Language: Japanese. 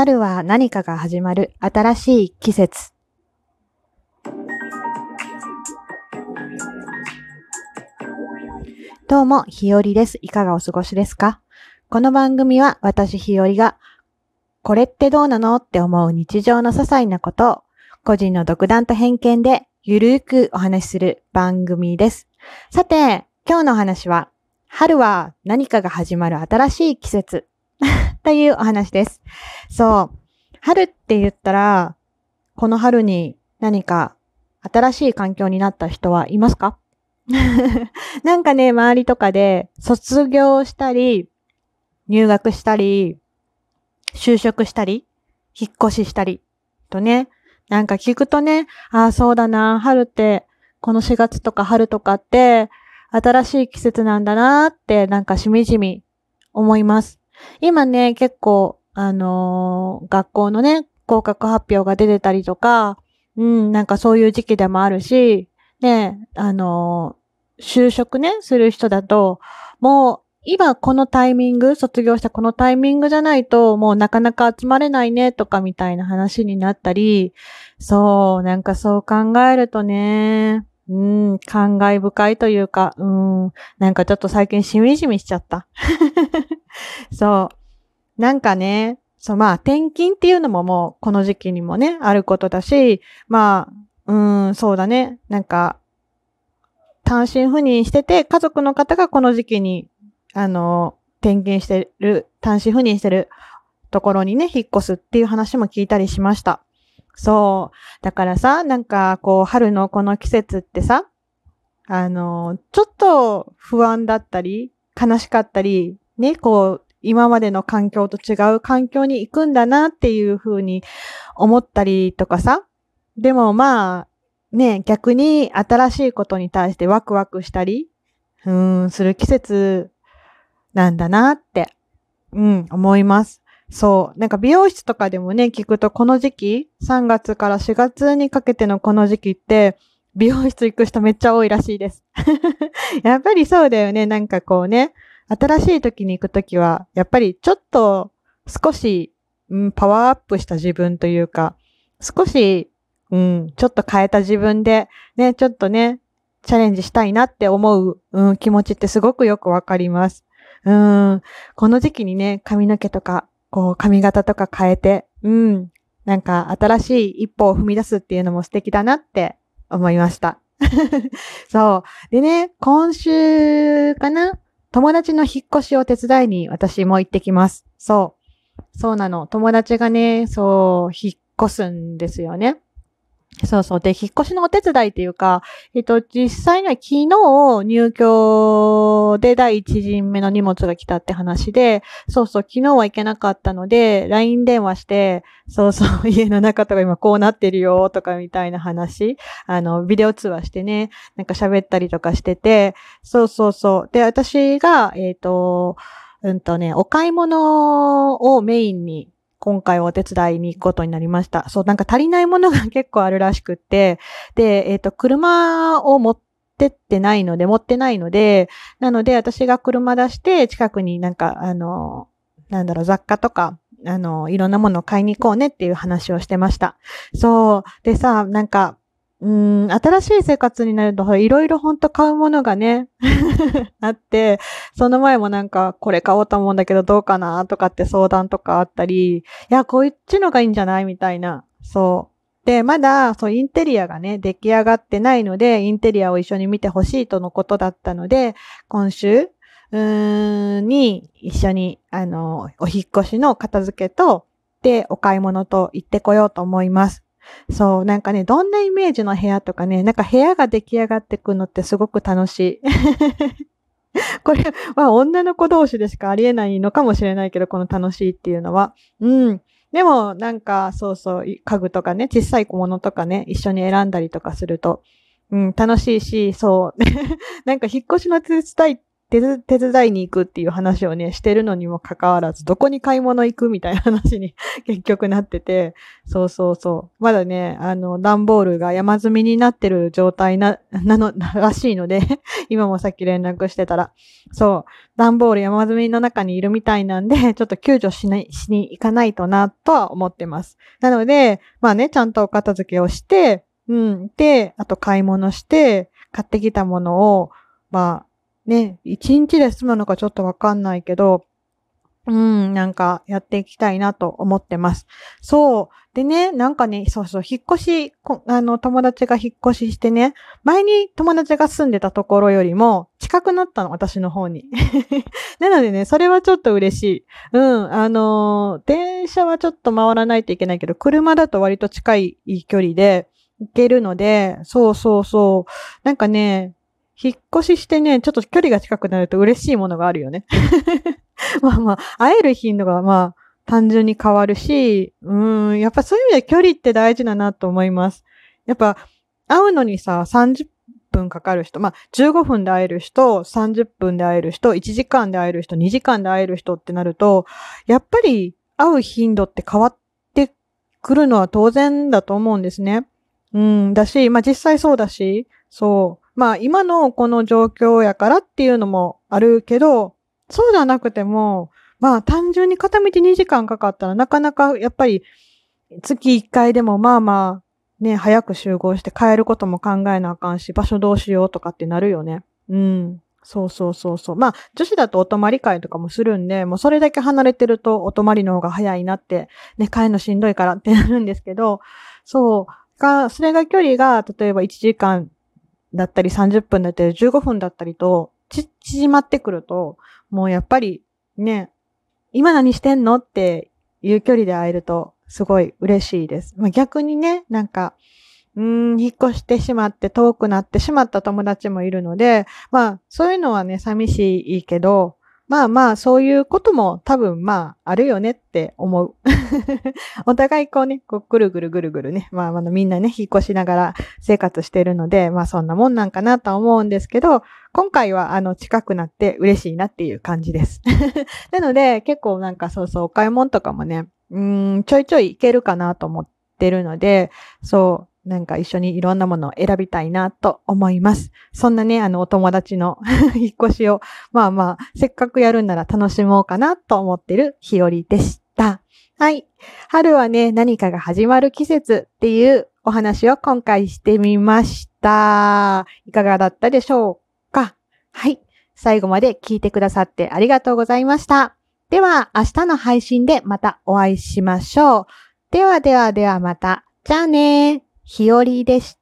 春は何かが始まる新しい季節。どうも、ひよりです。いかがお過ごしですか？この番組は私ひよりが、これってどうなのって思う日常の些細なことを、個人の独断と偏見でゆるーくお話しする番組です。さて、今日のお話は、春は何かが始まる新しい季節というお話です。そう。春って言ったら、この春に何か新しい環境になった人はいますか？なんかね、周りとかで卒業したり、入学したり、就職したり、引っ越ししたり、とね、なんか聞くとね、ああ、そうだな、春って、この4月とか春とかって、新しい季節なんだなって、なんかしみじみ思います。今ね、結構、あのー、学校のね、合格発表が出てたりとか、うん、なんかそういう時期でもあるし、ね、あのー、就職ね、する人だと、もう今このタイミング、卒業したこのタイミングじゃないと、もうなかなか集まれないね、とかみたいな話になったり、そう、なんかそう考えるとね、うん、感慨深いというか、うん、なんかちょっと最近しみじみしちゃった。そう。なんかね、そう、まあ、転勤っていうのももうこの時期にもね、あることだし、まあ、うん、そうだね。なんか、単身赴任してて、家族の方がこの時期にあの、転勤してる、単身赴任してるところにね、引っ越すっていう話も聞いたりしました。そう。だからさ、なんか、こう、春のこの季節ってさ、あの、ちょっと不安だったり、悲しかったり、ね、こう、今までの環境と違う環境に行くんだなっていうふうに思ったりとかさ。でもまあ、ね、逆に新しいことに対してワクワクしたり、うん、する季節なんだなって、うん、思います。そう。なんか美容室とかでもね、聞くとこの時期、3月から4月にかけてのこの時期って、美容室行く人めっちゃ多いらしいです。やっぱりそうだよね。なんかこうね、新しい時に行く時は、やっぱりちょっと少し、うん、パワーアップした自分というか、少し、うん、ちょっと変えた自分で、ね、ちょっとね、チャレンジしたいなって思う、うん、気持ちってすごくよくわかります。うん。この時期にね、髪の毛とか、こう、髪型とか変えて、うん。なんか、新しい一歩を踏み出すっていうのも素敵だなって思いました。そう。でね、今週かな友達の引っ越しを手伝いに私も行ってきます。そう。そうなの。友達がね、そう、引っ越すんですよね。そうそう。で、引っ越しのお手伝いっていうか、えっと、実際には昨日入居で第一陣目の荷物が来たって話で、そうそう、昨日は行けなかったので、LINE 電話して、そうそう、家の中とか今こうなってるよとかみたいな話、あの、ビデオ通話してね、なんか喋ったりとかしてて、そうそうそう。で、私が、えっ、と、うんとね、お買い物をメインに今回お手伝いに行くことになりました。そう、なんか足りないものが結構あるらしくって、で、えっ、ー、と、車を持ってってないので、持ってないので、なので私が車出して近くになんか、あの、なんだろう、雑貨とか、あの、いろんなものを買いに行こうねっていう話をしてました。そう。でさ、なんか、うん、新しい生活になると、いろいろほんと買うものがね、あって、その前もなんか、これ買おうと思うんだけどどうかなとかって相談とかあったり、いや、こっちのがいいんじゃないみたいな。そう。で、まだ、そう、インテリアがね、出来上がってないので、インテリアを一緒に見てほしいとのことだったので、今週、うーん、に、一緒に、あの、お引越しの片付けと、で、お買い物と行ってこようと思います。そう、なんかね、どんなイメージの部屋とかね、なんか部屋が出来上がってくのってすごく楽しい。これは女の子同士でしかありえないのかもしれないけど、この楽しいっていうのは。うん。でも、なんか、そうそう、家具とかね、小さい小物とかね、一緒に選んだりとかすると、うん、楽しいし、そう。なんか引っ越しの手伝いっ手伝いに行くっていう話をね、してるのにもかかわらず、どこに買い物行くみたいな話に 結局なってて、そうそうそう。まだね、あの、段ボールが山積みになってる状態な、なの、らしいので 今もさっき連絡してたら、そう、段ボール山積みの中にいるみたいなんで、ちょっと救助しない、しに行かないとな、とは思ってます。なので、まあね、ちゃんとお片付けをして、うん。で、あと買い物して、買ってきたものを、まあ、ね、一日で済むのかちょっとわかんないけど、うん、なんかやっていきたいなと思ってます。そう。でね、なんかね、そうそう、引っ越し、あの、友達が引っ越ししてね、前に友達が住んでたところよりも近くなったの、私の方に。なのでね、それはちょっと嬉しい。うん、あのー、電車はちょっと回らないといけないけど、車だと割と近い距離で行けるので、そうそうそう。なんかね、引っ越ししてね、ちょっと距離が近くなると嬉しいものがあるよね。まあまあ、会える頻度がまあ、単純に変わるし、うん、やっぱそういう意味で距離って大事だなと思います。やっぱ、会うのにさ、30分かかる人、まあ、15分で会える人、30分で会える人、1時間で会える人、2時間で会える人ってなると、やっぱり会う頻度って変わってくるのは当然だと思うんですね。うん、だし、まあ実際そうだし、そう。まあ今のこの状況やからっていうのもあるけど、そうじゃなくても、まあ単純に片道2時間かかったらなかなかやっぱり月1回でもまあまあね、早く集合して帰ることも考えなあかんし、場所どうしようとかってなるよね。うん。そうそうそうそう。まあ、女子だとお泊まり会とかもするんで、もうそれだけ離れてるとお泊まりの方が早いなって、ね、帰るのしんどいからってなるんですけど、そう。が、それが距離が、例えば1時間だったり30分だったり15分だったりと、ち、縮まってくると、もうやっぱりね、今何してんの？っていう距離で会えるとすごい嬉しいです。まあ、逆にね、なんか、うん、引っ越してしまって遠くなってしまった友達もいるので、まあ、そういうのはね、寂しいけど、まあまあ、そういうことも多分まあ、あるよねって思う。お互いこうね、こうぐるぐるぐるぐるね、まあ、あのみんなね、引っ越しながら生活してるので、まあそんなもんなんかなとは思うんですけど、今回はあの近くなって嬉しいなっていう感じです。なので、結構なんかそうそう、お買い物とかもね、うん、ちょいちょい行けるかなと思ってるので、そう、なんか一緒にいろんなものを選びたいなと思います。そんなね、あのお友達の引っ越しを、まあまあ、せっかくやるんなら楽しもうかなと思ってる日和でした。はい。春はね、何かが始まる季節っていうお話を今回してみました。いかがだったでしょうか？はい。最後まで聞いてくださってありがとうございました。では、明日の配信でまたお会いしましょう。ではではではまた。じゃあね日和でした。